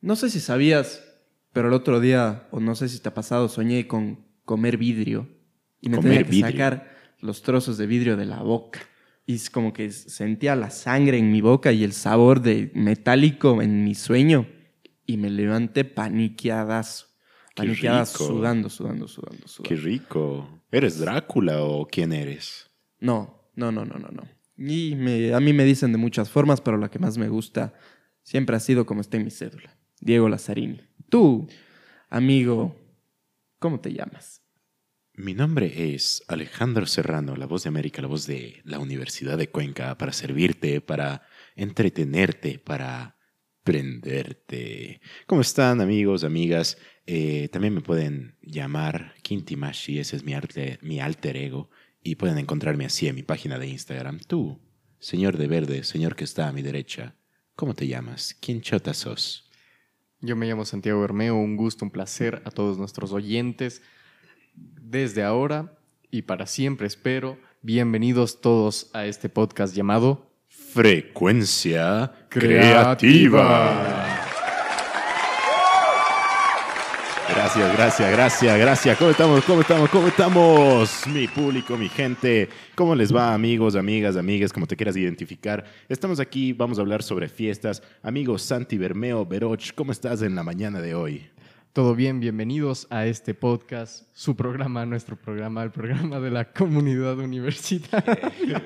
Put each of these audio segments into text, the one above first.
No sé si sabías, pero el otro día, o no sé si te ha pasado, soñé con comer vidrio. Y me Comer tenía que vidrio. sacar los trozos de vidrio de la boca. Y es como que sentía la sangre en mi boca y el sabor de metálico en mi sueño. Y me levanté paniqueadazo. Paniqueadazo, sudando, sudando, sudando, sudando. Qué rico. ¿Eres Drácula o quién eres? No, no, no, no, no, no. Y me- a mí me dicen de muchas formas, pero la que más me gusta siempre ha sido como está en mi cédula. Diego Lazzarini. Tú, amigo, ¿cómo te llamas? Mi nombre es Alejandro Serrano, la voz de América, la voz de la Universidad de Cuenca, para servirte, para entretenerte, para prenderte. ¿Cómo están amigos, amigas? Eh, también me pueden llamar Kintimashi, ese es mi, mi alter ego, y pueden encontrarme así en mi página de Instagram. Tú, señor de verde, señor que está a mi derecha, ¿cómo te llamas? ¿Quién chota sos? Yo me llamo Santiago Bermeo, un gusto, un placer a todos nuestros oyentes. Desde ahora y para siempre espero, bienvenidos todos a este podcast llamado Frecuencia Creativa. Gracias, gracias, gracias, gracias. ¿Cómo estamos? ¿Cómo estamos? ¿Cómo estamos? Mi público, mi gente. ¿Cómo les va, amigos, amigas, amigas, como te quieras identificar? Estamos aquí, vamos a hablar sobre fiestas. Amigos Santi Bermeo, Beroch, ¿cómo estás en la mañana de hoy? Todo bien, bienvenidos a este podcast, su programa, nuestro programa, el programa de la comunidad universitaria.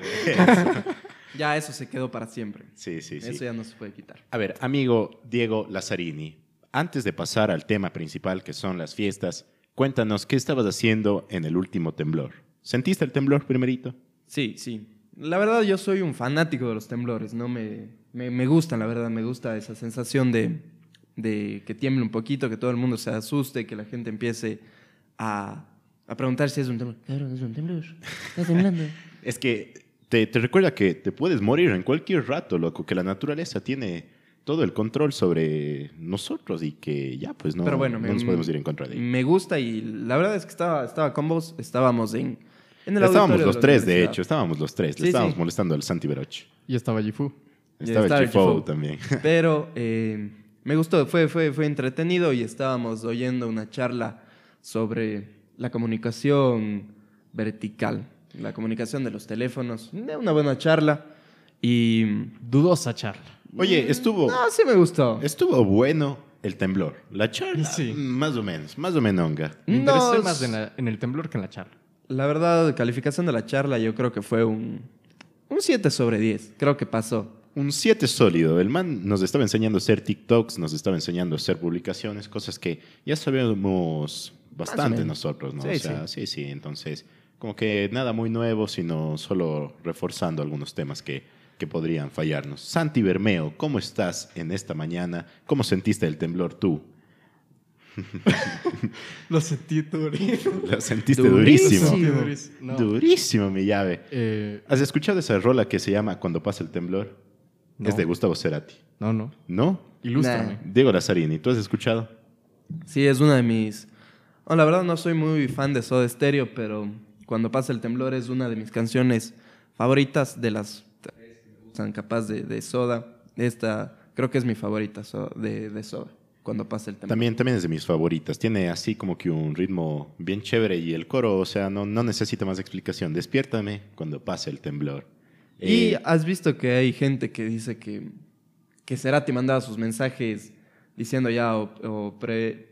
Ya eso se quedó para siempre. Sí, sí, sí. Eso ya no se puede quitar. A ver, amigo Diego Lazzarini, antes de pasar al tema principal que son las fiestas, cuéntanos qué estabas haciendo en el último temblor. ¿Sentiste el temblor primerito? Sí, sí. La verdad yo soy un fanático de los temblores, ¿no? Me, me, me gustan, la verdad, me gusta esa sensación de, de que tiemble un poquito, que todo el mundo se asuste, que la gente empiece a, a preguntar si es un temblor. Cabrón, es un temblor. Está temblando. Es que te, te recuerda que te puedes morir en cualquier rato, loco, que la naturaleza tiene todo el control sobre nosotros y que ya, pues no, Pero bueno, no me- nos podemos ir en contra de ello. Me gusta y la verdad es que estaba, estaba con vos, estábamos en, en el Estábamos los tres, de hecho, estábamos los tres. Le estábamos sí. molestando al Santi Beroch. y estaba Yifu. Ya Estaba, estaba Chifo. también. Pero eh, me gustó, fue, fue, fue entretenido y estábamos oyendo una charla sobre la comunicación vertical, la comunicación de los teléfonos. Una buena charla y... Dudosa charla. Oye, estuvo, No, sí me gustó. estuvo bueno el temblor. La charla, Sí. más o menos, más o menos. Me No, interesé es- más en, la- en el temblor que en la charla. La verdad, calificación de la charla yo creo que fue un, un 7 sobre 10. Creo que pasó. Un 7 sólido. El man nos estaba enseñando a hacer TikToks, nos estaba enseñando a hacer publicaciones, cosas que ya sabemos bastante nosotros, ¿no? Sí, o sea, sí. sí, Entonces, como que nada muy nuevo, sino solo reforzando algunos temas que, que podrían fallarnos. Santi Bermeo, ¿cómo estás en esta mañana? ¿Cómo sentiste el temblor tú? Lo sentí durísimo. Lo sentiste Durísimo. durísimo. Durísimo. No. Durísimo, mi llave. Eh, ¿Has escuchado esa rola que se llama Cuando pasa el temblor? No. Es de Gustavo Cerati. no, no. ¿No? Ilústrame. Diego Lazzarini, ¿tú has escuchado? Sí, es una de mis... Bueno, la verdad no soy muy fan de Soda Stereo, pero Cuando pasa el temblor es una de mis canciones favoritas de las capaz de, de Soda. Esta creo que es mi favorita so- de, de Soda, Cuando pasa el temblor. También, también es de mis favoritas. Tiene así como que un ritmo bien chévere y el coro, o sea, no, no necesita más explicación. Despiértame cuando pase el temblor. Y Eh, has visto que hay gente que dice que, que Cerati mandaba sus mensajes diciendo ya o, o pre-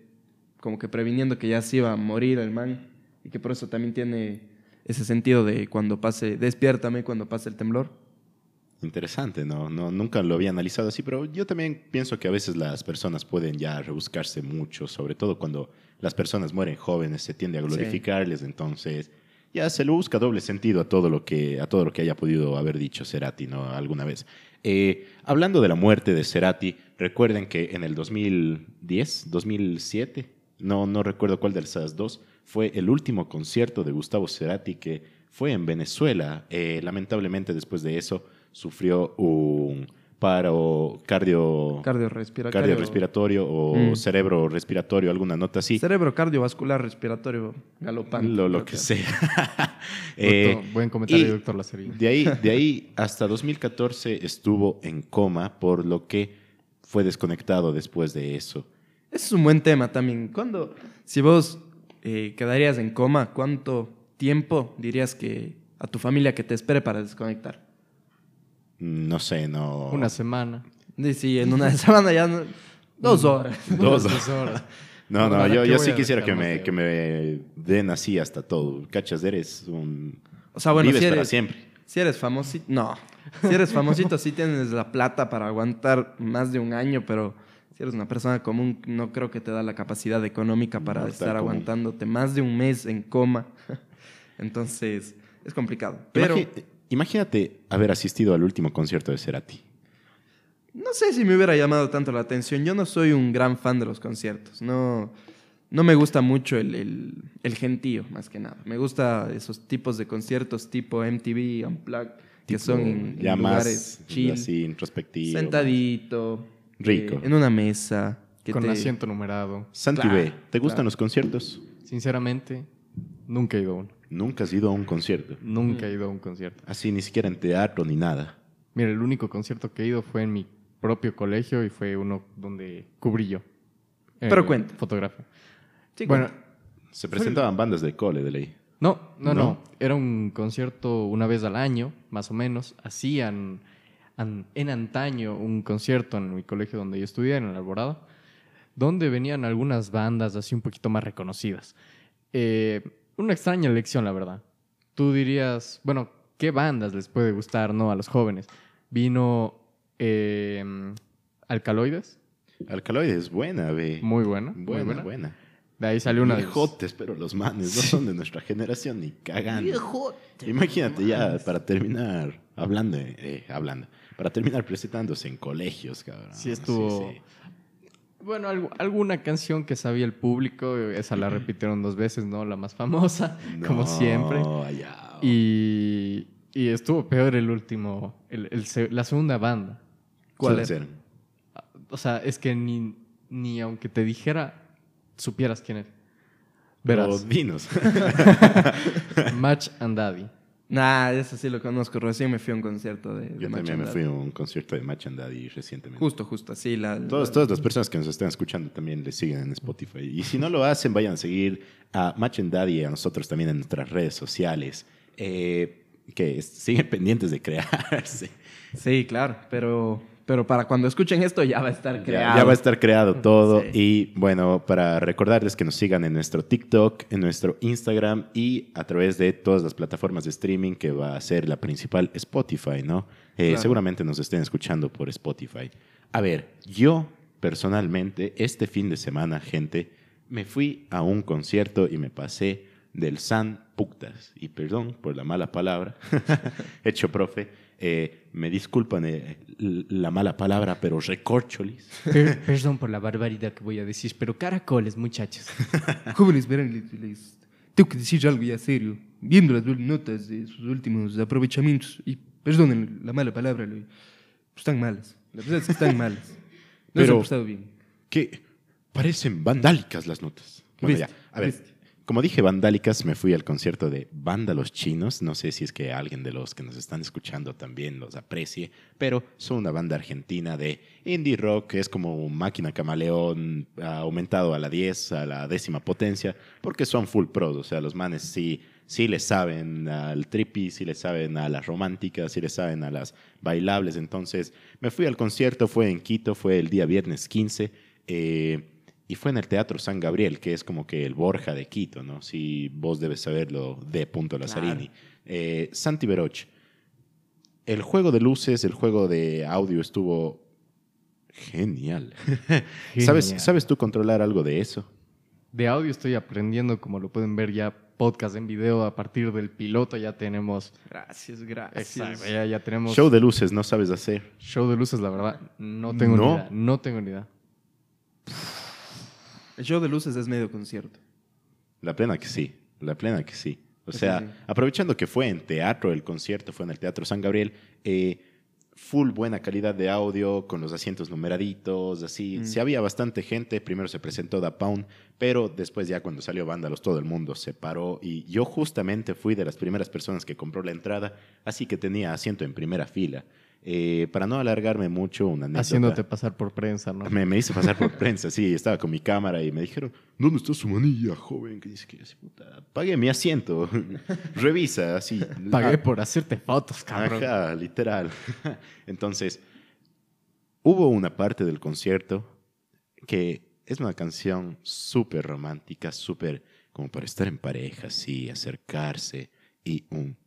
como que previniendo que ya se iba a morir el man y que por eso también tiene ese sentido de cuando pase, despiértame cuando pase el temblor. Interesante, ¿no? no nunca lo había analizado así, pero yo también pienso que a veces las personas pueden ya rebuscarse mucho, sobre todo cuando las personas mueren jóvenes, se tiende a Sí. glorificarles, entonces ya se lo busca doble sentido a todo lo que, a todo lo que haya podido haber dicho Cerati ¿no? alguna vez. Eh, hablando de la muerte de Cerati, recuerden que en el 2010, 2007, no, no recuerdo cuál de esas dos, fue el último concierto de Gustavo Cerati que fue en Venezuela. Eh, lamentablemente después de eso sufrió un paro cardio, Cardiorrespiratorio. cardiorrespiratorio o Mm. cerebro respiratorio, alguna nota así. Cerebro cardiovascular respiratorio galopante. Lo, lo que sea. Eh, Doctor, buen comentario, y- doctor Lacerino. de ahí, de ahí hasta 2014 estuvo en coma, por lo que fue desconectado después de eso? Ese es un buen tema también. ¿Cuándo, si vos eh, quedarías en coma, cuánto tiempo dirías que a tu familia que te espere para desconectar? No sé, no. Una semana. Sí, sí, en una semana ya... no- dos horas. Dos. Horas. No, no, ¿Para yo, yo sí quisiera que me, que me den así hasta todo. Cachas, eres un... O sea, bueno, Vives si para siempre. si eres famosito... No. Si eres famosito, sí tienes la plata para aguantar más de un año, pero si eres una persona común, no creo que te da la capacidad económica para estar común. aguantándote más de un mes en coma. Entonces, es complicado. Pero... imagínate haber asistido al último concierto de Cerati. No sé si me hubiera llamado tanto la atención. Yo no soy un gran fan de los conciertos. No, no me gusta mucho el, el, el gentío, más que nada. Me gusta esos tipos de conciertos tipo MTV, Unplugged, que son en, ya en lugares más chill, así introspectivo. sentadito, Rico. eh, en una mesa. Que Con te- asiento numerado. Santi Claro, B, ¿te gustan claro. los conciertos? Sinceramente, nunca he ido a uno. Nunca has ido a un concierto. Nunca he ido a un concierto. Así, ni siquiera en teatro ni nada. Mira, el único concierto que he ido fue en mi propio colegio y fue uno donde cubrí yo. Eh, Pero cuenta. Fotografía. Sí, bueno, cuenta. Se presentaban bandas de cole de ley. no, no, ¿No? no, Era un concierto una vez al año, más o menos. Hacían an- en antaño un concierto en mi colegio donde yo estudié, en el Alborada, donde venían algunas bandas así un poquito más reconocidas. Eh, una extraña elección, la verdad. Tú dirías, bueno, ¿qué bandas les puede gustar no a los jóvenes? Vino eh, Alcaloides, Alcaloide es buena, ve. muy buena, muy buena, buena. buena. De ahí salió una de Viejotes, pero los manes no son de nuestra generación ni cagando. Imagínate ya, para terminar hablando, eh, hablando, para terminar presentándose en colegios, cabrón. Sí, estuvo. Bueno, algu- alguna canción que sabía el público, esa la repitieron dos veces, ¿no? La más famosa, como siempre. allá. Y, y estuvo peor el último, el- el la segunda banda. ¿Cuál es? ser. O sea, es que ni, ni aunque te dijera, supieras quién es. Verás, Los vinos. Match and Daddy. Nah, eso sí lo conozco. Recién me fui a un concierto de, de Yo también me fui a un concierto de Match and Daddy recientemente. Justo, justo, así. La, Todas, la- todas las personas que nos están escuchando también le siguen en Spotify. Y si no lo hacen, vayan a seguir a Match and Daddy y a nosotros también en nuestras redes sociales. eh, que siguen pendientes de crearse. Sí, claro, pero, pero para cuando escuchen esto ya va a estar creado. ya va a estar creado todo. Sí. Y bueno, para recordarles que nos sigan en nuestro TikTok, en nuestro Instagram y a través de todas las plataformas de streaming que va a ser la principal Spotify, ¿no? Eh, Claro. Seguramente nos estén escuchando por Spotify. A ver, yo personalmente este fin de semana, gente, me fui a un concierto y me pasé del San Puctas. Y perdón por la mala palabra, hecho profe. Eh, me disculpan eh, la mala palabra, pero recorcholis. Per- perdón por la barbaridad que voy a decir, pero caracoles, muchachos. Jóvenes, verán, les, les- tengo que decir algo ya serio. Viendo las notas de sus últimos aprovechamientos, y perdonen la mala palabra, lo- están malas. La verdad es que están malas. No se Pero- han portado bien. que parecen vandálicas las notas. Bueno, ya, a ver. Como dije vandálicas, me fui al concierto de Vándalos Chinos. No sé si es que alguien de los que nos están escuchando también los aprecie, pero son una banda argentina de indie rock que es como máquina camaleón aumentado a la 10, a la décima potencia, porque son full pros. O sea, los manes sí, sí le saben al trippy, sí le saben a las románticas, sí le saben a las bailables. Entonces, me fui al concierto, fue en Quito, fue el día viernes 15. eh, y fue en el Teatro San Gabriel, que es como que el Borja de Quito, ¿no? Si vos debes saberlo, de Punto Lazzarini. Eh, Santi Veroch, el juego de luces, el juego de audio estuvo genial. ¿Sabes, Genial. ¿Sabes tú controlar algo de eso? De audio estoy aprendiendo, como lo pueden ver ya, podcast en video a partir del piloto ya tenemos... Gracias, gracias. Exacto, ya, ya tenemos... Show de luces no sabes hacer. show de luces, la verdad, no tengo No. ni idea. No tengo ni idea. El show de luces es medio concierto. La plena que sí, la plena que sí. O sea, aprovechando que fue en teatro, el concierto fue en el Teatro San Gabriel, eh, full buena calidad de audio, con los asientos numeraditos, así. Mm. Sí había bastante gente, primero se presentó Da Pound, pero después ya cuando salió Vándalos todo el mundo se paró y yo justamente fui de las primeras personas que compró la entrada, así que tenía asiento en primera fila. Eh, para no alargarme mucho, una anécdota. Haciéndote pasar por prensa, ¿no? Me, me hice pasar por prensa, sí, estaba con mi cámara y me dijeron, ¿dónde está su manilla, joven? Que dice que puta, pague mi asiento, revisa, así. Pagué por hacerte fotos, cabrón. Ajá, literal. Entonces, hubo una parte del concierto que es una canción súper romántica, súper como para estar en pareja, así, acercarse y un...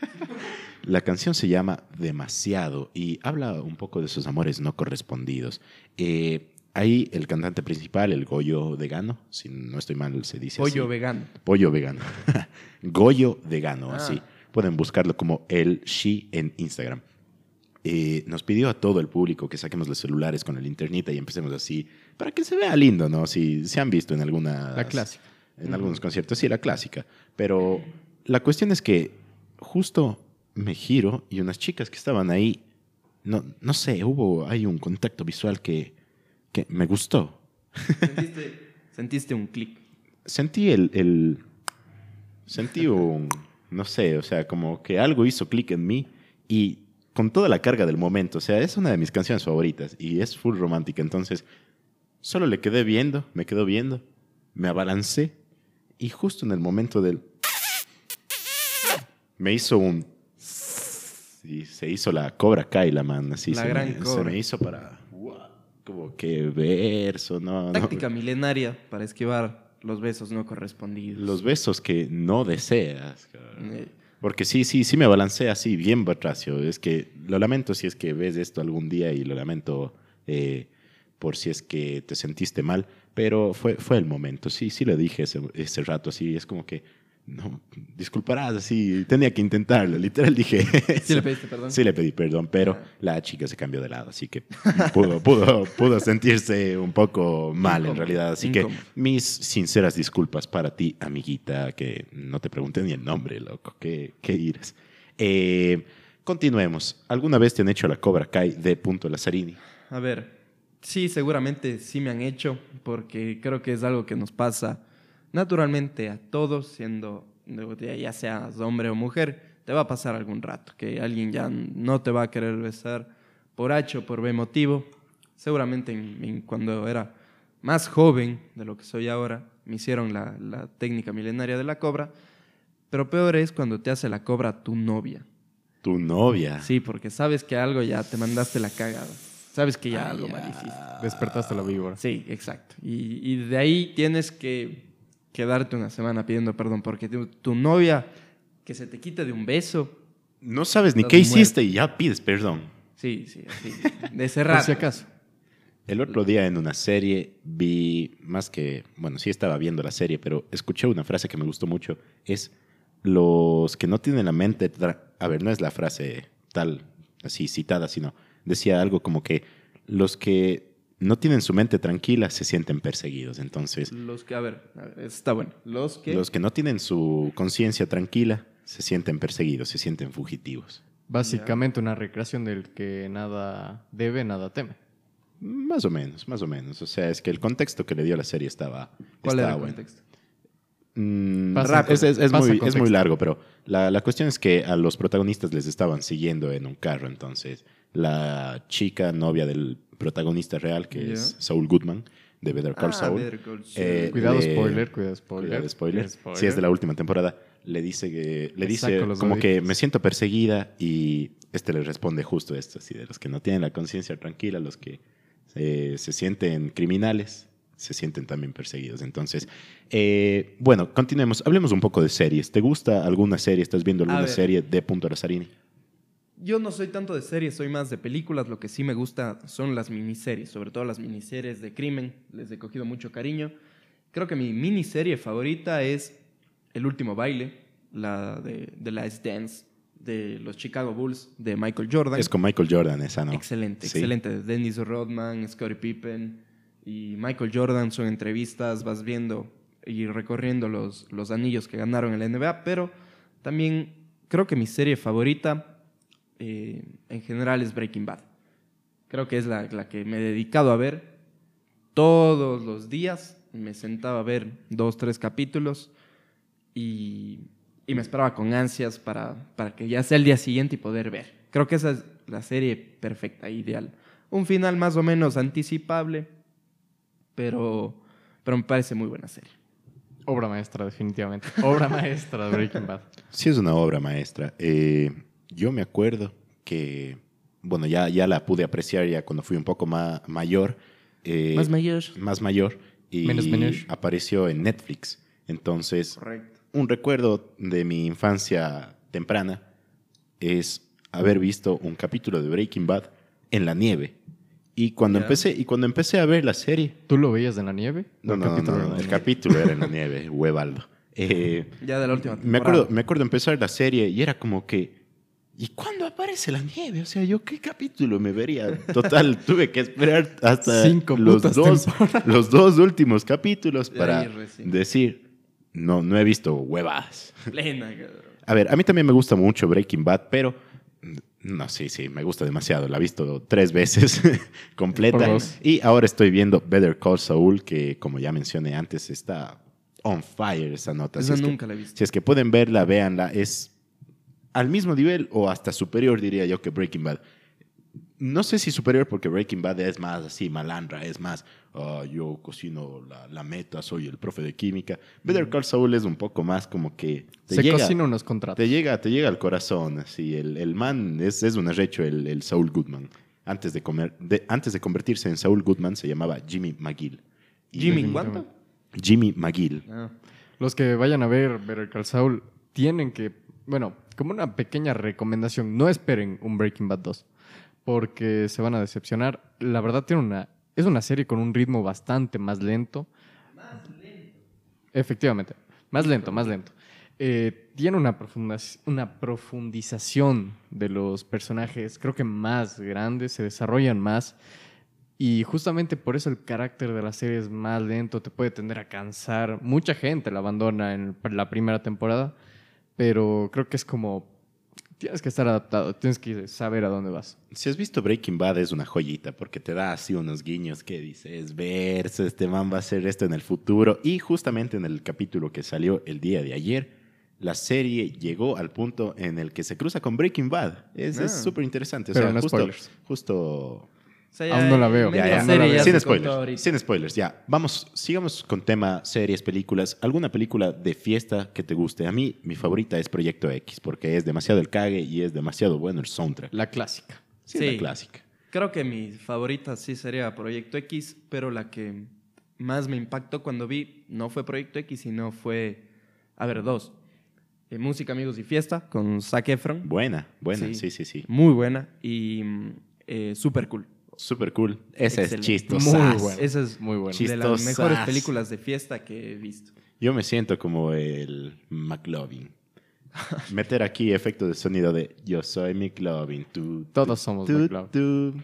La canción se llama Demasiado y habla un poco de sus amores no correspondidos. Eh, ahí el cantante principal, el Goyo Degano, si no estoy mal se dice Pollo así. vegano. Pollo vegano. Goyo vegano, Ah. así. Pueden buscarlo como el She en Instagram. Eh, nos pidió a todo el público que saquemos los celulares con el internet y empecemos así, para que se vea lindo, ¿no? Si se han visto en alguna... La clásica. En algunos conciertos, sí, la clásica. Pero la cuestión es que justo me giro y unas chicas que estaban ahí, no, no sé, hubo, hay un contacto visual que, que me gustó. Sentiste, sentiste un clic. sentí el, el- sentí un, no sé, o sea, como que algo hizo clic en mí y con toda la carga del momento, o sea, es una de mis canciones favoritas y es full romántica, entonces solo le quedé viendo, me quedo viendo, me abalancé y justo en el momento del me hizo un y se hizo la Cobra Kai la man, así La se, gran me, se cobra. me hizo para como que verso, no, no. Táctica milenaria para esquivar los besos no correspondidos. Los besos que no deseas. Eh, Porque sí, sí, sí me balancé así, bien batracio. Es que lo lamento si es que ves esto algún día y lo lamento eh, por si es que te sentiste mal, pero fue, fue el momento. Sí, sí lo dije ese, ese rato, así. Es como que, no, disculparás, así, tenía que intentarlo. Literal dije. ¿Sí le pediste perdón? Sí le pedí perdón, pero Ah. la chica se cambió de lado, así que pudo, pudo, pudo sentirse un poco mal en realidad. Así que mis sinceras disculpas para ti, amiguita, que no te pregunté ni el nombre, loco. ¿Qué, qué ires? Eh, continuemos. ¿Alguna vez te han hecho la Cobra Kai de Punto Lazzarini? A ver, sí, seguramente sí me han hecho, porque creo que es algo que nos pasa naturalmente a todos, siendo ya seas hombre o mujer, te va a pasar algún rato, que alguien ya no te va a querer besar por H o por B motivo. Seguramente en- en cuando era más joven de lo que soy ahora, me hicieron la, la técnica milenaria de la cobra, pero peor es cuando te hace la cobra tu novia. Tu novia. Sí, porque sabes que algo ya te mandaste la cagada. Sabes que ya algo mal hiciste. Despertaste la víbora. Sí, exacto. Y, y de ahí tienes que quedarte una semana pidiendo perdón, porque tu, tu novia que se te quite de un beso. No sabes ni qué muerto. hiciste y ya pides perdón. Sí, sí, así. De Por cerrar. si acaso. El otro día en una serie vi, más que, bueno, sí estaba viendo la serie, pero escuché una frase que me gustó mucho. Es los que no tienen la mente, a ver, no es la frase tal, así citada, sino decía algo como que los que no tienen su mente tranquila se sienten perseguidos. Entonces, Los que, a ver, a ver, está bueno. Los que. los que no tienen su conciencia tranquila se sienten perseguidos, se sienten fugitivos. Básicamente una recreación del que nada debe, nada teme. Más o menos, más o menos. O sea, es que el contexto que le dio la serie estaba, ¿Cuál estaba era el bueno. contexto? Mm, es, es- es pasa muy, es contexto. muy largo, pero la, la cuestión es que a los protagonistas les estaban siguiendo en un carro. Entonces, la chica novia del protagonista real, que es Saul Goodman, de Better Call Ah, Saul. Better Call Saul. eh, Cuidado, le- spoiler, cuidado, spoiler. Cuidado, spoiler. Spoiler. Si es de la última temporada, le dice que le dice como que me siento perseguida y este le responde justo esto, así de los que no tienen la conciencia tranquila, los que eh, se sienten criminales, se sienten también perseguidos. Entonces, eh, bueno, continuemos. Hablemos un poco de series. ¿Te gusta alguna serie? ¿Estás viendo alguna serie de Punto Lazzarini? Yo no soy tanto de series, soy más de películas. Lo que sí me gusta son las miniseries, sobre todo las miniseries de crimen. Les he cogido mucho cariño. Creo que mi miniserie favorita es El último baile, la de The Last Dance de los Chicago Bulls de Michael Jordan. Es con Michael Jordan esa, ¿no? Excelente, Sí. excelente. Dennis Rodman, Scottie Pippen y Michael Jordan son entrevistas, vas viendo y recorriendo los, los anillos que ganaron en la NBA, pero también creo que mi serie favorita eh, en general es Breaking Bad. Creo que es la, la que me he dedicado a ver todos los días. Me sentaba a ver dos, tres capítulos y, y y me esperaba con ansias para, para que ya sea el día siguiente y poder ver. Creo que esa es la serie perfecta, ideal. Un final más o menos anticipable, pero, pero me parece muy buena serie. Obra maestra, definitivamente. Obra maestra de Breaking Bad. Sí, es una obra maestra. Eh, yo me acuerdo que, bueno, ya, ya la pude apreciar ya cuando fui un poco ma- mayor. eh, Más mayor. Más mayor. Y Menos menor. apareció en Netflix. Entonces, Correcto. un recuerdo de mi infancia temprana es haber visto un capítulo de Breaking Bad en la nieve. Y cuando, Ya. empecé, y cuando empecé a ver la serie... ¿Tú lo veías en la nieve? No, ¿O no, no, no, la el capítulo era en la nieve, huevaldo. Eh, Ya de la última me, temporada. acuerdo, me acuerdo empezar la serie y era como que... ¿Y cuándo aparece la nieve? O sea, ¿yo qué capítulo me vería? Total, tuve que esperar hasta Cinco los, dos, temporadas. los dos últimos capítulos para decir, no, no he visto huevadas. Plena, cabrón. A ver, a mí también me gusta mucho Breaking Bad, pero no, sí, sí, me gusta demasiado. La he visto tres veces completa. Y ahora estoy viendo Better Call Saul, que como ya mencioné antes, está on fire esa nota. Esa si, es nunca que, la he visto. si es que pueden verla, véanla. Es al mismo nivel o hasta superior, diría yo, que Breaking Bad. No sé si superior porque Breaking Bad es más así, malandra, es más, "Ah, yo cocino la, la meta, soy el profe de química. Better Call Saul es un poco más como que te Se llega, cocina unos contratos. te llega, te llega al corazón, así. El, el man es, es un arrecho, el, el Saul Goodman. Antes de, comer, de- antes de convertirse en Saul Goodman se llamaba Jimmy McGill. Y- Jimmy, ¿cuánto? Jimmy McGill. Ah. Los que vayan a ver Better Call Saul tienen que, bueno, como una pequeña recomendación, no esperen un Breaking Bad 2, porque se van a decepcionar. La verdad tiene una, es una serie con un ritmo bastante más lento. Efectivamente, más lento, más lento. Eh, tiene una, una profundización de los personajes, creo que más grandes, se desarrollan más. Y justamente por eso el carácter de la serie es más lento, te puede tender a cansar. Mucha gente la abandona en la primera temporada, pero creo que es como, tienes que estar adaptado, tienes que saber a dónde vas. Si has visto Breaking Bad es una joyita porque te da así unos guiños que dices, verse, este man va a hacer esto en el futuro. Y justamente en el capítulo que salió el día de ayer, la serie llegó al punto en el que se cruza con Breaking Bad. Es Ah. súper interesante. O Pero sea, no justo, spoilers. justo O sea, Aún no la veo. Ya, ya. serie ya sin se spoilers. Sin spoilers, ya. Vamos, sigamos con tema series, películas. ¿Alguna película de fiesta que te guste? A mí, mi favorita es Proyecto X, porque es demasiado el cague y es demasiado bueno el soundtrack. La clásica. Sí, la clásica. Creo que mi favorita sí sería Proyecto X, pero la que más me impactó cuando vi no fue Proyecto X, sino fue, a ver, dos. Eh, Música, Amigos y Fiesta con Zac Efron. Buena, buena, Sí. sí, sí, sí. Muy buena y mm, eh, super cool. Súper cool. Esa es Excelente. chistosa. Muy buena. Esa es Muy buena. Chis- de las Chistosas. mejores películas de fiesta que he visto. Yo me siento como el McLovin. Meter aquí efecto de sonido de Yo soy McLovin. Todos somos tu, McLovin.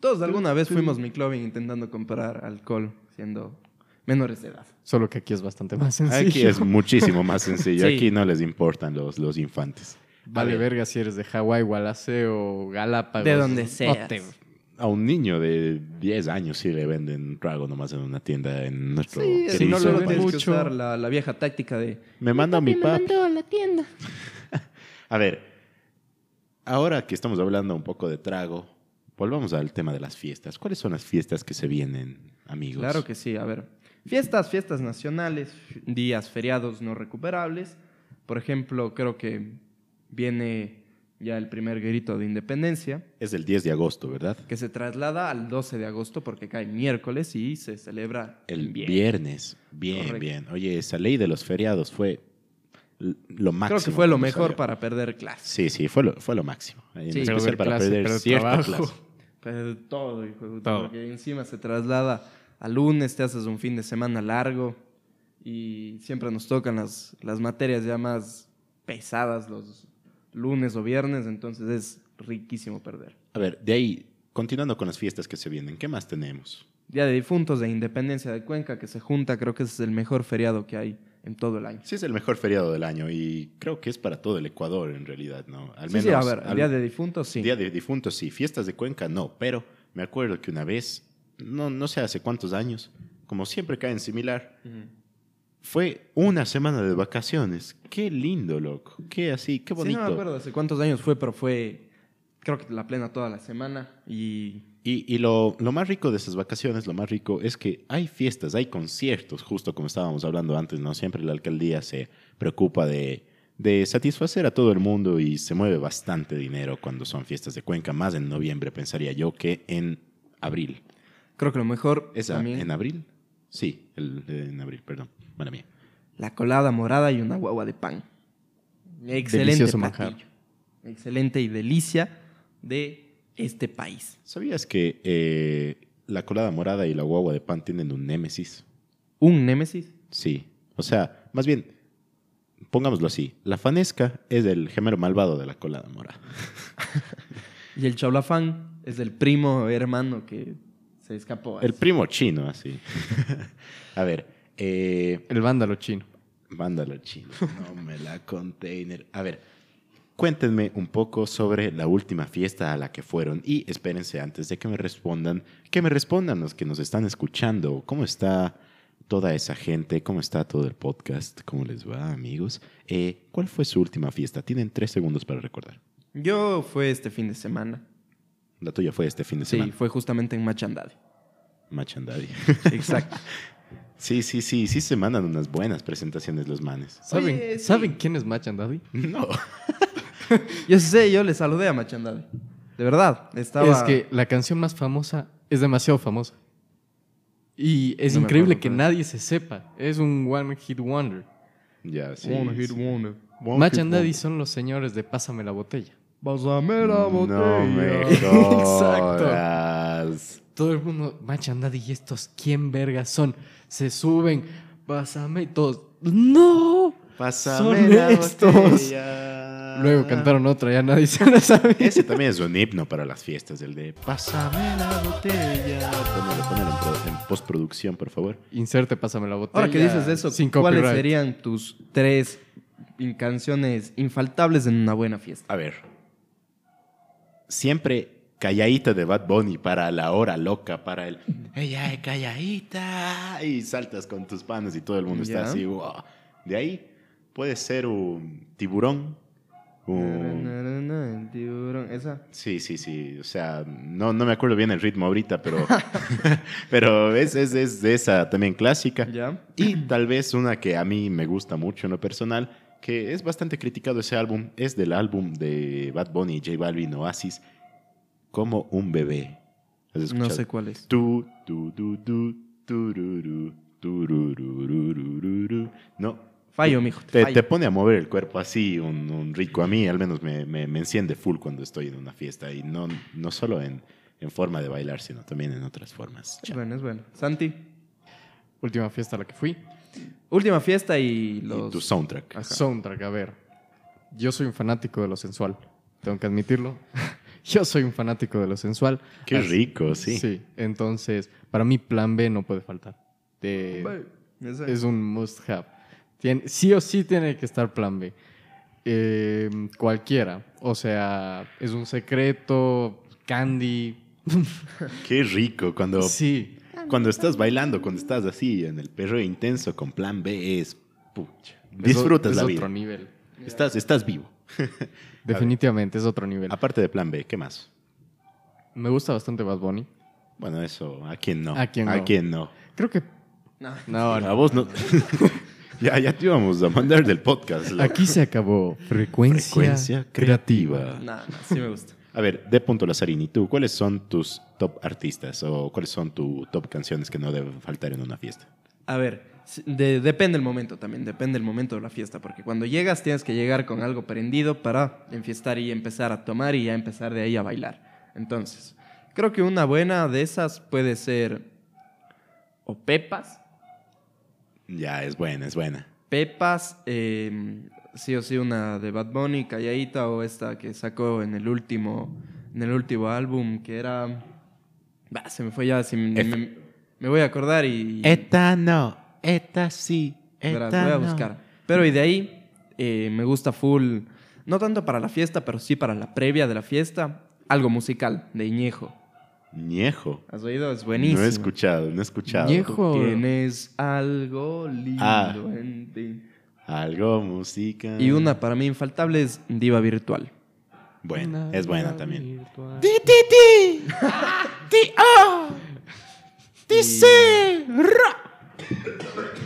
Todos alguna vez fuimos McLovin intentando comprar alcohol siendo menores de edad. Solo que aquí es bastante más sencillo. Aquí es muchísimo más sencillo. Sí. Aquí no les importan los, los infantes. Vale verga si eres de Hawái, Gualaceo o Galápagos. De donde seas. te- A un niño de 10 años sí le venden trago nomás en una tienda en nuestro Sí, si no lo tienes que mucho. usar la, la vieja táctica de Me manda mi me papi. mandó a la tienda. A ver, ahora que estamos hablando un poco de trago, volvamos al tema de las fiestas. ¿Cuáles son las fiestas que se vienen, amigos? Claro que sí, a ver. Fiestas, fiestas nacionales, días, feriados no recuperables. Por ejemplo, creo que viene ya el primer grito de independencia, Es el 10 de agosto, ¿verdad? que se traslada al 12 de agosto porque cae miércoles y se celebra El bien. viernes. Bien, Correcto. bien. Oye, esa ley de los feriados fue lo máximo. Creo que fue lo mejor salió. para perder clases. Sí, sí, fue lo, fue lo máximo. En Sí. especial Perder para clase, perder cierta trabajo. clase. Pero todo, hijo de puta, Todo. porque encima se traslada al lunes, te haces un fin de semana largo y siempre nos tocan las, las materias ya más pesadas los lunes o viernes, entonces es riquísimo perder. A ver, de ahí, continuando con las fiestas que se vienen, ¿qué más tenemos? Día de difuntos de Independencia de Cuenca que se junta, creo que es el mejor feriado que hay en todo el año. Sí, es el mejor feriado del año y creo que es para todo el Ecuador en realidad, ¿no? Al Sí, sí, a ver, al- Día de difuntos sí. Día de difuntos, sí. Fiestas de Cuenca, no. Pero me acuerdo que una vez, no, no sé hace cuántos años, como siempre caen similar. Fue una semana de vacaciones. Qué lindo, loco. Qué así, qué Sí, bonito. no me acuerdo hace cuántos años fue, pero fue, creo que la plena toda la semana. Y Y, y lo, lo más rico de esas vacaciones, lo más rico es que hay fiestas, hay conciertos, justo como estábamos hablando antes, ¿no? Siempre la alcaldía se preocupa de, de satisfacer a todo el mundo y se mueve bastante dinero cuando son fiestas de Cuenca, más en noviembre, pensaría yo, que en abril. creo que lo mejor ¿Es también, en abril? Sí, el, en abril, perdón. Mala mía. la colada morada y una guagua de pan. Excelente Delicioso platillo. manjar. Excelente y delicia de este país. ¿Sabías que eh, la colada morada y la guagua de pan tienen un némesis? Un némesis. Sí. O sea, más bien, pongámoslo así. La fanesca es el gemelo malvado de la colada morada. Y el chaulafán es el primo hermano que se escapó. El primo chino, así. A ver, eh, El vándalo chino. mándalo chino. No me la container. A ver, cuéntenme un poco sobre la última fiesta a la que fueron. Y espérense antes de que me respondan, que me respondan los que nos están escuchando. ¿Cómo está toda esa gente? ¿Cómo está todo el podcast? ¿Cómo les va, amigos? Eh, ¿Cuál fue su última fiesta? Tienen tres segundos para recordar. Yo fue este fin de semana. La tuya fue este fin de Sí, semana. fue justamente en Machandade. Machandadi. Exacto. Sí, sí, sí, sí se mandan unas buenas presentaciones los manes. ¿Saben, Oye, sí. ¿saben quién es Machan Daddy? No. yo sé, yo le saludé a Machandade. De verdad. Estaba... Es que la canción más famosa es demasiado famosa. Y es No increíble acuerdo que nadie se sepa. Es un one hit wonder. Ya, sí. One hit sí. wonder. Machan Daddy son los señores de Pásame la botella. Pásame la botella. No me Exacto. Todo el mundo, Machan Daddy, ¿y estos quién vergas son? Se suben, pásame y todos. ¡No! Pásame Son la estos. botella. Luego cantaron otra, ya nadie se la sabe. Ese también es un himno para las fiestas, el de Pásame la botella. Ponelo, ponelo en, en postproducción, por favor. Inserte, pásame la botella. Ahora que dices eso, sin ¿cuáles copyright. serían tus tres canciones infaltables en una buena fiesta? A ver. Siempre calladita de Bad Bunny para la hora loca, para el ella es calladita y saltas con tus panes y todo el mundo está así. wow. De ahí puede ser un tiburón. un- El tiburón, esa. Sí, sí, sí. O sea, no, no me acuerdo bien el ritmo ahorita, pero, pero es, es, es de esa también clásica. Y tal vez una que a mí me gusta mucho en lo personal, que es bastante criticado ese álbum, es del álbum de Bad Bunny y J Balvin Oasis, Como un bebé. ¿Has No sé cuál es. Tu, tu, tu, tu, tururú, tururururururu. No. Fallo, mijo. Te, fallo. te pone a mover el cuerpo así, un, un rico. A mí al menos me, me- me enciende full cuando estoy en una fiesta. Y no, no solo en, en forma de bailar, sino también en otras formas. Es bueno, es bueno. Santi, Última fiesta a la que fui. última fiesta y Y los... tu soundtrack. Ajá. Soundtrack, a ver. Yo soy un fanático de lo sensual. Tengo que admitirlo. Yo soy un fanático de lo sensual. Qué Así- rico, sí. Sí, entonces, para mí, plan B no puede faltar. De- es un must have. Tien- sí o sí tiene que estar plan B. Eh, cualquiera. O sea, es un secreto, candy. Qué rico cuando, Sí. cuando estás bailando, cuando estás así en el perreo intenso con plan B es pucha. Disfrutas es la otro vida. nivel. Estás, estás vivo. Definitivamente es otro nivel. Aparte de plan B, ¿qué más? Me gusta bastante Bad Bunny. Bueno, eso, ¿a quién no? ¿A quién no? ¿A quién no? Creo que. No. No, A no. vos no. ya, ya te íbamos a mandar del podcast. loco. Aquí se acabó. Frecuencia, Frecuencia creativa. creativa. No, no, sí me gusta. A ver, de punto Lazarini, ¿tú cuáles son tus top artistas o cuáles son tus top canciones que no deben faltar en una fiesta? A ver, de- depende el momento también, depende el momento de la fiesta, porque cuando llegas tienes que llegar con algo prendido para enfiestar y empezar a tomar y ya empezar de ahí a bailar. Entonces, creo que una buena de esas puede ser o Pepas, Ya, es buena, es buena. Pepas, eh, sí o sí una de Bad Bunny, Calladita o esta que sacó en el último, en el último álbum que era, bah, se me fue ya, si me voy a acordar y Esta no, esta sí, Verás, voy a buscar. Pero y de ahí eh, me gusta full, no tanto para la fiesta, pero sí para la previa de la fiesta, algo musical de Iñejo. Ñejo. ¿Has oído? Es buenísimo. No he escuchado, no he escuchado. Ñejo. Tienes algo lindo Ah. en ti. Algo, música. Y una para mí infaltable es Diva Virtual. Bueno, es buena también. Virtual. Dice.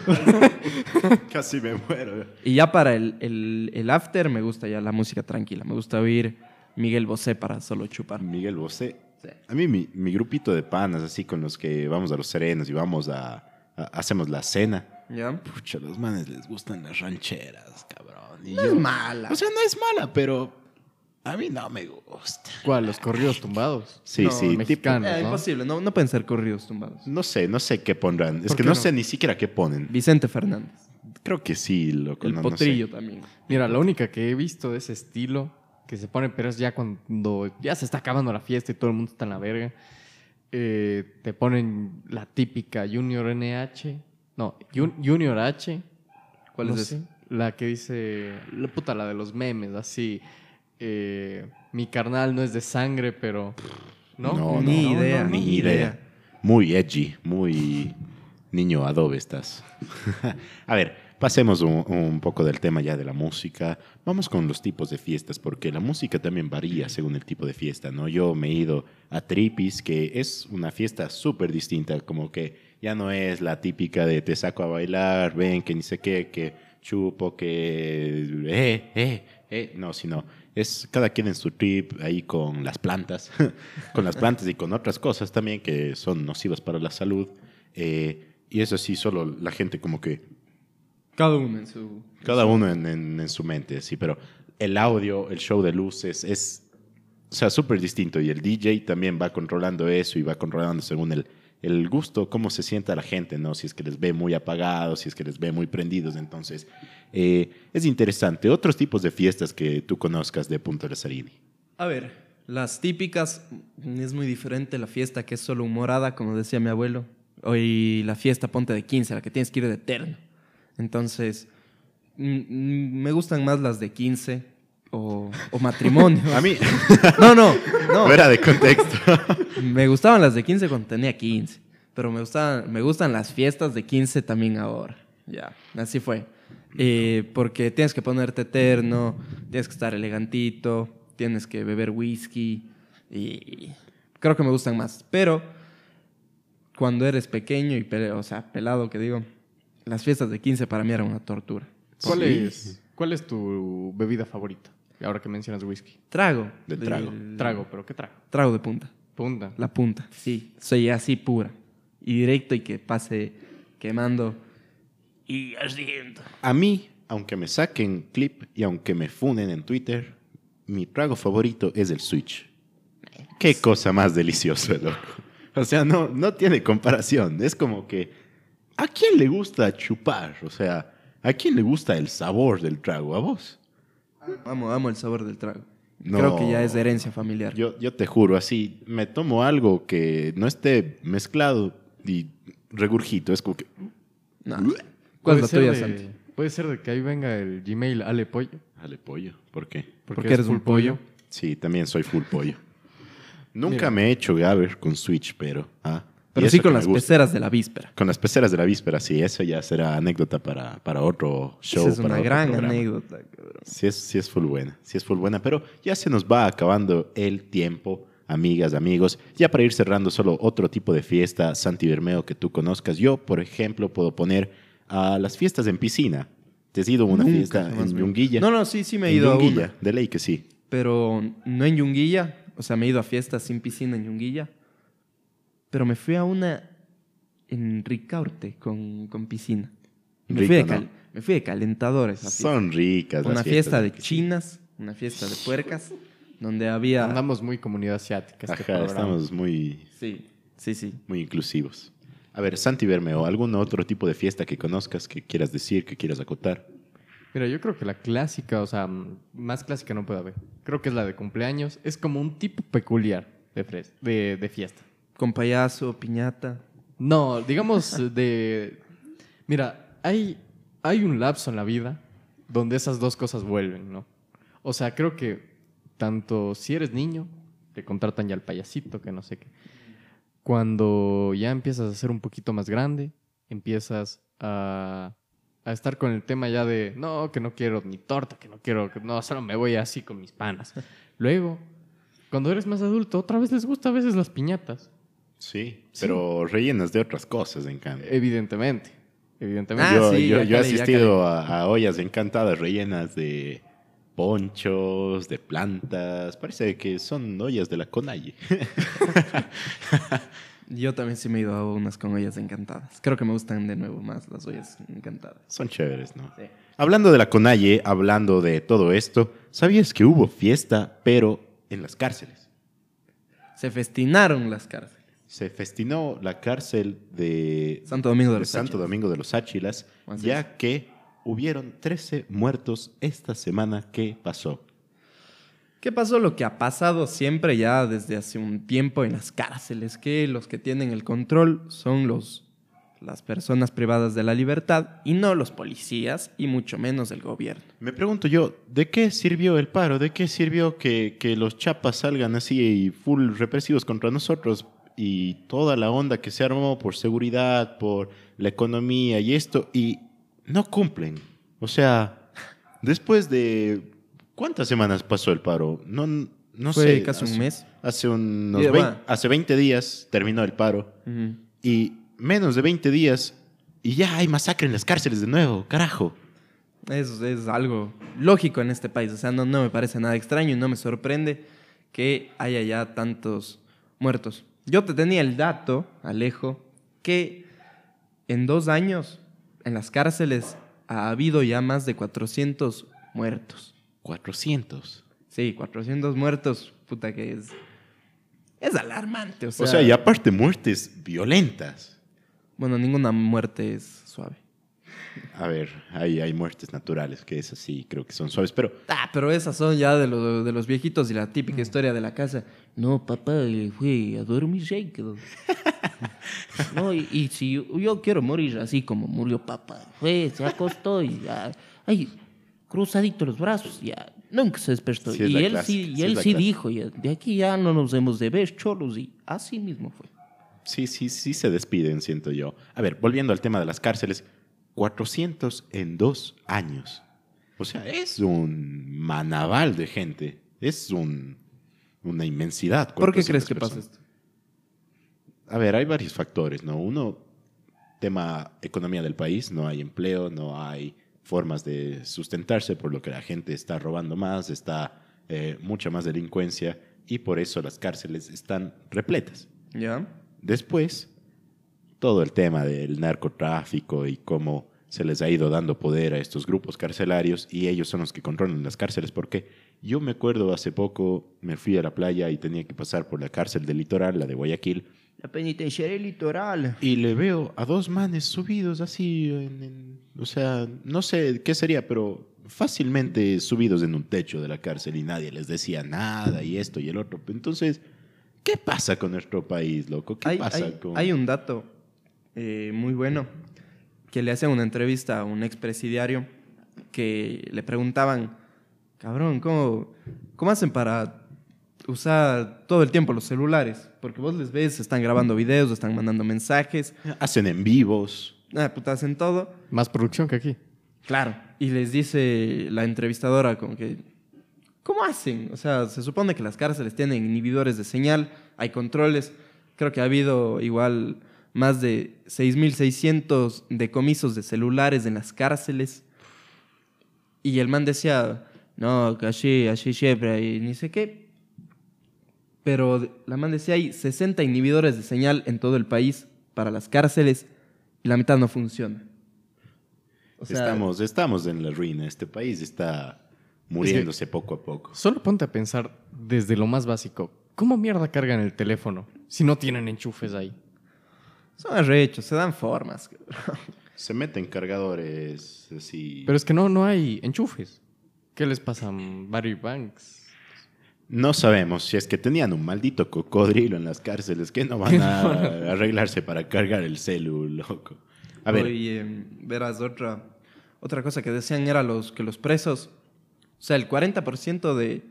Casi me muero. Y ya para el, el- el after me gusta ya la música tranquila. Me gusta oír Miguel Bosé para solo chupar. Miguel Bosé. Sí. A mí mi, mi grupito de panas, así con los que vamos a los serenos y vamos a, a- hacemos la cena. ¿Ya? Pucha, a los manes les gustan las rancheras, cabrón. Y No yo- es mala. O sea, no es mala, pero a mí no me gusta. ¿Cuál? Los corridos tumbados. Sí, No, sí, tipo, mexicanos. Eh, ¿no? imposible, no, no pueden ser corridos tumbados. no sé, no sé qué pondrán. Es ¿Por que no, no? sé ni siquiera qué ponen. Vicente Fernández. Creo que sí, loco. El sé. potrillo también. Mira, la única que he visto de ese estilo, que se pone, pero es ya cuando ya se está acabando la fiesta y todo el mundo está en la verga, eh, te ponen la típica Junior NH, no, Jun- Junior H. ¿Cuál es esa? La que dice, la puta, la de los memes, así, eh, mi carnal no es de sangre, pero... No, No, Ni no, idea, Ni ni idea. idea. Muy edgy, muy niño adobe estás. A ver, pasemos un, un poco del tema ya de la música. Vamos con los tipos de fiestas, porque la música también varía según el tipo de fiesta, ¿no? Yo me he ido a Tripis, que es una fiesta súper distinta, como que ya no es la típica de te saco a bailar, ven, que ni sé qué, que chupo, que... Eh, eh, eh. No, sino es cada quien en su trip ahí con las plantas, con las plantas y con otras cosas también que son nocivas para la salud. Eh, y eso sí, solo la gente como que Cada uno en su... cada uno en, en- en su mente, sí, pero el audio, el show de luces es, o sea, súper distinto y el DJ también va controlando eso y va controlando según el, el gusto, cómo se sienta la gente, ¿no? Si es que les ve muy apagados, si es que les ve muy prendidos, entonces eh, es interesante. Otros tipos de fiestas que tú conozcas de Punto Lazzarini. A ver, las típicas, mm, es muy diferente la fiesta que es solo humorada, como decía mi abuelo, y la fiesta ponte de 15, la que tienes que ir de eterno. Entonces, mm, mm, me gustan más las de 15 o, o matrimonio. A mí, No, no, no. fuera de contexto. Me gustaban las de 15 cuando tenía 15, pero me, gustaban, me gustan las fiestas de 15 también ahora. Ya, así fue. Eh, porque tienes que ponerte eterno, tienes que estar elegantito, tienes que beber whisky y creo que me gustan más. Pero cuando eres pequeño y, pe- o sea, pelado, que digo, las fiestas de 15 para mí eran una tortura. ¿Cuál, Sí. es, ¿Cuál es tu bebida favorita? Ahora que mencionas whisky. Trago. De trago. Trago, pero ¿qué trago? Trago de punta. Punta. La punta, sí. Soy así pura. Y directo y que pase quemando. Y ardiendo. A mí, aunque me saquen clip y aunque me funen en Twitter, mi trago favorito es el Switch. Qué cosa más deliciosa, loco. O sea, no, no tiene comparación. Es como que, ¿a quién le gusta chupar? O sea, ¿a quién le gusta el sabor del trago? ¿A vos? Amo, amo el sabor del trago. No. Creo que ya es de herencia familiar. Yo, yo te juro, así, me tomo algo que no esté mezclado y regurgito. Es como que, No. Puede ¿Cuál es la ser tuya, de- Santi? Puede ser de que ahí venga el Gmail Ale Pollo. dale pollo. ¿Por qué? Porque es eres full un pollo. Sí, también soy full pollo. Nunca Mira. me he hecho Gaber con Switch, pero... ah, Pero sí con las peceras de la víspera. Con las peceras de la víspera, sí, eso ya será anécdota para, para otro show. Esa es para una gran programa. anécdota, cabrón. Sí es, sí es full buena, sí es full buena, pero ya se nos va acabando el tiempo, amigas, amigos. Ya para ir cerrando solo otro tipo de fiesta, Santi Bermeo, que tú conozcas. Yo, por ejemplo, puedo poner a las fiestas en piscina. ¿Te has ido a una Nunca fiesta en Yunguilla? No, no, sí, sí me he En ido a Yunguilla, una. de ley que sí. Pero no en Yunguilla. O sea, me he ido a fiestas sin piscina en Yunguilla. Pero me fui a una en Ricaurte con, con piscina. Me, Rico, fui de ¿no? cal- me fui de calentadores. Son ricas Una fiesta de chinas, una fiesta de puercas, donde había... Andamos muy comunidad asiática. Este Ajá, estamos muy, Sí, sí, sí. muy inclusivos. A ver, Santi Bermeo, ¿algún otro tipo de fiesta que conozcas, que quieras decir, que quieras acotar? Mira, yo creo que la clásica, o sea, más clásica no puede haber. Creo que es la de cumpleaños. Es como un tipo peculiar de, fres- de, de fiesta. Con payaso, piñata. No, digamos de... Mira, hay, hay un lapso en la vida donde esas dos cosas vuelven, ¿no? O sea, creo que tanto si eres niño, te contratan ya al payasito, que no sé qué. cuando ya empiezas a ser un poquito más grande, empiezas a, estar con el tema ya de, no, que no quiero ni torta, que no quiero, que no, solo me voy así con mis panas. Luego, cuando eres más adulto, otra vez les gusta a veces las piñatas. Sí, pero rellenas de otras cosas, en cambio. Evidentemente, evidentemente. Ah, yo, sí, yo- ya yo he asistido a, a ollas encantadas rellenas de ponchos, de plantas. Parece que son ollas de la Conalle. Yo también sí me he ido a unas con ollas encantadas. Creo que me gustan de nuevo más las ollas encantadas. son chéveres, ¿no? Sí. Hablando de la Conalle, hablando de todo esto, ¿sabías que hubo fiesta, pero en las cárceles? Se festinaron las cárceles. Se festinó la cárcel de Santo Domingo de de los Santo Sáchilas. Domingo de los Áchilas, Así ya que hubieron 13 muertos esta semana que pasó. ¿Qué pasó? Lo que ha pasado siempre ya desde hace un tiempo en las cárceles, que los que tienen el control son los, las personas privadas de la libertad y no los policías y mucho menos el gobierno. Me pregunto yo, ¿de qué sirvió el paro? ¿De qué sirvió que, que los chapas salgan así y full represivos contra nosotros? Y toda la onda que se armó por seguridad, por la economía y esto, y no cumplen. O sea, después de... ¿Cuántas semanas pasó el paro? No, no Fue sé. casi un hace- mes. Hace, unos Y, 20, bueno. hace 20 días terminó el paro. Y menos de 20 días y ya hay masacre en las cárceles de nuevo, carajo. Es, es algo lógico en este país, o sea, no, no me parece nada extraño y no me sorprende que haya ya tantos muertos. Yo te tenía el dato, Alejo, que en dos años en las cárceles ha habido ya más de 400 muertos. 400. Sí, 400 muertos, puta que es... Es alarmante, o sea... O sea, y aparte muertes violentas. Bueno, ninguna muerte es suave. A ver, hay, hay muertes naturales que es así, creo que son suaves, pero Ah, pero esas son ya de, lo- de los viejitos y la típica historia de la casa. No, papá fue a dormir quedó. No, y, y si yo, yo quiero morir así como murió papá, fue, se acostó y ya, ay, cruzadito los brazos, ya, nunca se despertó. Sí, y él clásica, sí, sí y es él sí clásica. dijo, ya, de aquí ya no nos hemos de ver cholos y así mismo fue. sí, sí, sí se despiden, siento yo. A ver, volviendo al tema de las cárceles, 400 en dos años. O sea, es un manaval de gente, es un, una inmensidad. ¿Por qué 400 crees que pasa esto? A ver, hay varios factores, ¿no? Uno, tema economía del país, no hay empleo, no hay formas de sustentarse, por lo que la gente está robando más, está eh, mucha más delincuencia y por eso las cárceles están repletas. ¿Ya? Después, todo el tema del narcotráfico y cómo se les ha ido dando poder a estos grupos carcelarios y ellos son los que controlan las cárceles. Porque yo me acuerdo hace poco, me fui a la playa y tenía que pasar por la cárcel del litoral, la de Guayaquil, La penitenciaria litoral. y le veo a dos manes subidos así, en- en- o sea, no sé qué sería, pero fácilmente subidos en un techo de la cárcel y nadie les decía nada y esto y el otro. Entonces, ¿qué pasa con nuestro país, loco? ¿Qué hay, pasa hay- con...? hay un dato eh, muy bueno que le hacen una entrevista a un expresidiario que le preguntaban, cabrón, ¿cómo, ¿cómo hacen para usar todo el tiempo los celulares? Porque vos les ves, están grabando videos, están mandando mensajes, Hacen en vivos. ah, puta, hacen todo. Más producción que aquí. Claro. Y les dice la entrevistadora como que, ¿cómo hacen? O sea, se supone que las cárceles tienen inhibidores de señal, hay controles. Creo que ha habido igual más de 6.600 decomisos de celulares en las cárceles. Y el man decía, no, que así, así siempre, hay ni sé qué. Pero la man decía, hay 60 inhibidores de señal en todo el país para las cárceles y la mitad no funciona. O sea, estamos, estamos en la ruina. Este país está muriéndose poco a poco. Solo ponte a pensar desde lo más básico. ¿Cómo mierda cargan el teléfono si no tienen enchufes ahí? Son arrechos, se dan formas. Se meten cargadores así. Pero es que no, no hay enchufes. ¿Qué les pasa a Barry Banks? No sabemos si es que tenían un maldito cocodrilo en las cárceles que no van a arreglarse para cargar el celu, loco. A ver, Oye, verás, otra, otra cosa que decían era los, que los presos, o sea, el 40% de,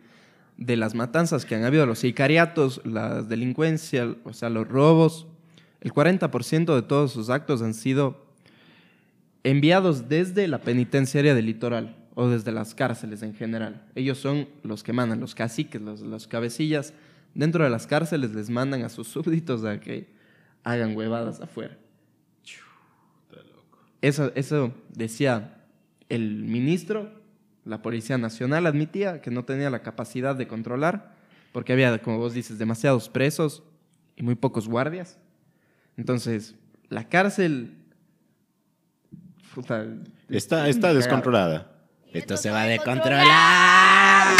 de las matanzas que han habido, los sicariatos, las delincuencias, o sea, los robos, el 40% de todos sus actos han sido enviados desde la penitenciaria del litoral o desde las cárceles en general. Ellos son los que mandan, los caciques, los, los cabecillas. Dentro de las cárceles les mandan a sus súbditos a que hagan huevadas afuera. Eso, eso decía el ministro, la Policía Nacional admitía que no tenía la capacidad de controlar, porque había, como vos dices, demasiados presos y muy pocos guardias. Entonces, la cárcel... puta, Está, está descontrolada. Esto se va a descontrolar.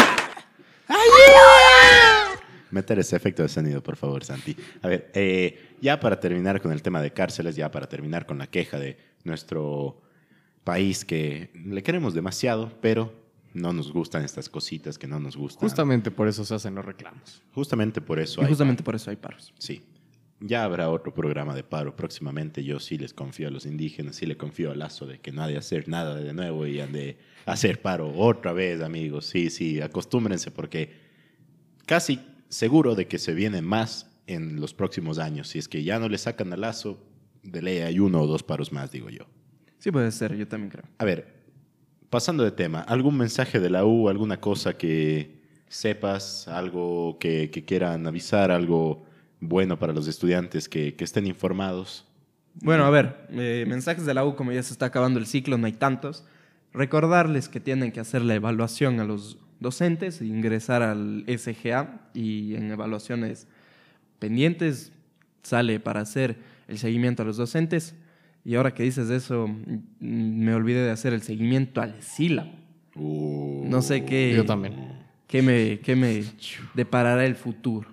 Meter ese efecto de sonido, por favor, Santi. A ver, eh, ya para terminar con el tema de cárceles, ya para terminar con la queja de nuestro país que le queremos demasiado, pero no nos gustan estas cositas que no nos gustan. Justamente por eso se hacen los reclamos. Justamente por eso. Y hay justamente por eso hay paros. Sí. Ya habrá otro programa de paro próximamente. Yo sí les confío a los indígenas, sí le confío a Lazo de que no ha de hacer nada de nuevo y han de hacer paro otra vez, amigos. Sí, sí, acostúmbrense porque casi seguro de que se viene más en los próximos años. Si es que ya no le sacan a Lazo, de ley hay uno o dos paros más, digo yo. Sí puede ser, yo también creo. A ver, pasando de tema, ¿algún mensaje de la U, alguna cosa que sepas, algo que, que quieran avisar, algo bueno para los estudiantes que, que estén informados? Bueno, a ver, eh, mensajes de la U, como ya se está acabando el ciclo, no hay tantos. Recordarles que tienen que hacer la evaluación a los docentes, ingresar al SGA y en evaluaciones pendientes sale para hacer el seguimiento a los docentes. Y ahora que dices eso, mm, me olvidé de hacer el seguimiento al SILA. Uh, No sé qué, Yo también. qué me, qué me deparará el futuro.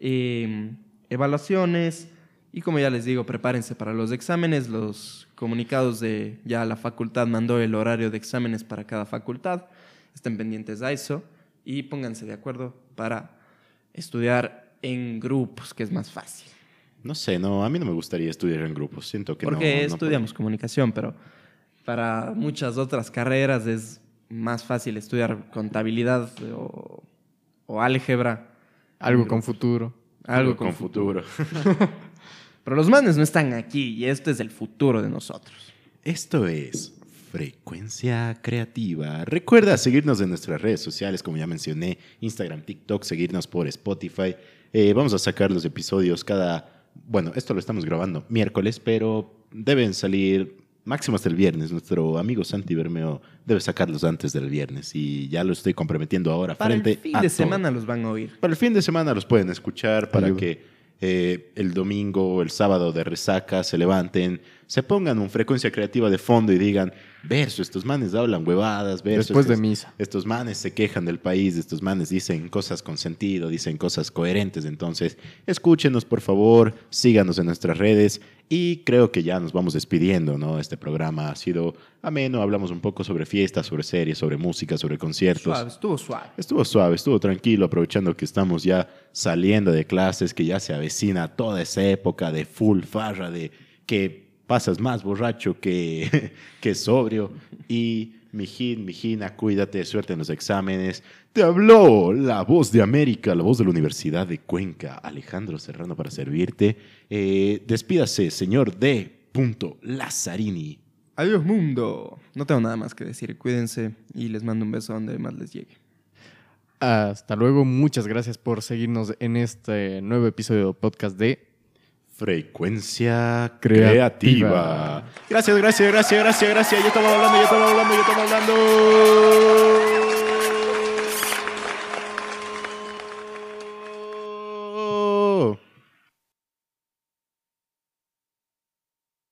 Eh, evaluaciones y como ya les digo, prepárense para los exámenes. Los comunicados de ya la facultad mandó el horario de exámenes para cada facultad. Estén pendientes a eso y pónganse de acuerdo para estudiar en grupos, que es más fácil. No sé, no, a mí no me gustaría estudiar en grupos. Siento que no- Porque no estudiamos comunicación, pero para muchas otras carreras es más fácil estudiar contabilidad o, o álgebra. Algo con futuro. Algo con, futuro. Pero los manes no están aquí y este es el futuro de nosotros. Esto es Frecuencia Creativa. Recuerda seguirnos en nuestras redes sociales, como ya mencioné, Instagram, TikTok, seguirnos por Spotify. Eh, vamos a sacar los episodios cada, bueno, esto lo estamos grabando miércoles, pero deben salir máximo hasta el viernes. Nuestro amigo Santi Bermeo debe sacarlos antes del viernes y ya lo estoy comprometiendo ahora Para frente el fin a de todo. semana los van a oír. Para el fin de semana los pueden escuchar para Ayuda. que eh, el domingo o el sábado de resaca se levanten, se pongan un frecuencia creativa de fondo y digan, verso, estos manes hablan huevadas, verso. Después de estos- misa. Estos manes se quejan del país, estos manes dicen cosas con sentido, dicen cosas coherentes. Entonces, escúchenos por favor, síganos en nuestras redes y creo que ya nos vamos despidiendo, ¿no? Este programa ha sido ameno, hablamos un poco sobre fiestas, sobre series, sobre música, sobre conciertos. Suave, estuvo suave. Estuvo suave, estuvo tranquilo, aprovechando que estamos ya saliendo de clases, que ya se avecina toda esa época de full farra, de que pasas más borracho que, que sobrio. Y, mijín, mijina, cuídate, suerte en los exámenes. Te habló la voz de América, la voz de la Universidad de Cuenca, Alejandro Serrano, para servirte. Eh, despídase, señor D. Lazzarini. Adiós mundo. No tengo nada más que decir. Cuídense y les mando un beso donde más les llegue. Hasta luego. Muchas gracias por seguirnos en este nuevo episodio de podcast de Frecuencia Creativa. creativa. Gracias, gracias, gracias, gracias, gracias. Ya estamos hablando, ya estamos hablando, ya estamos hablando.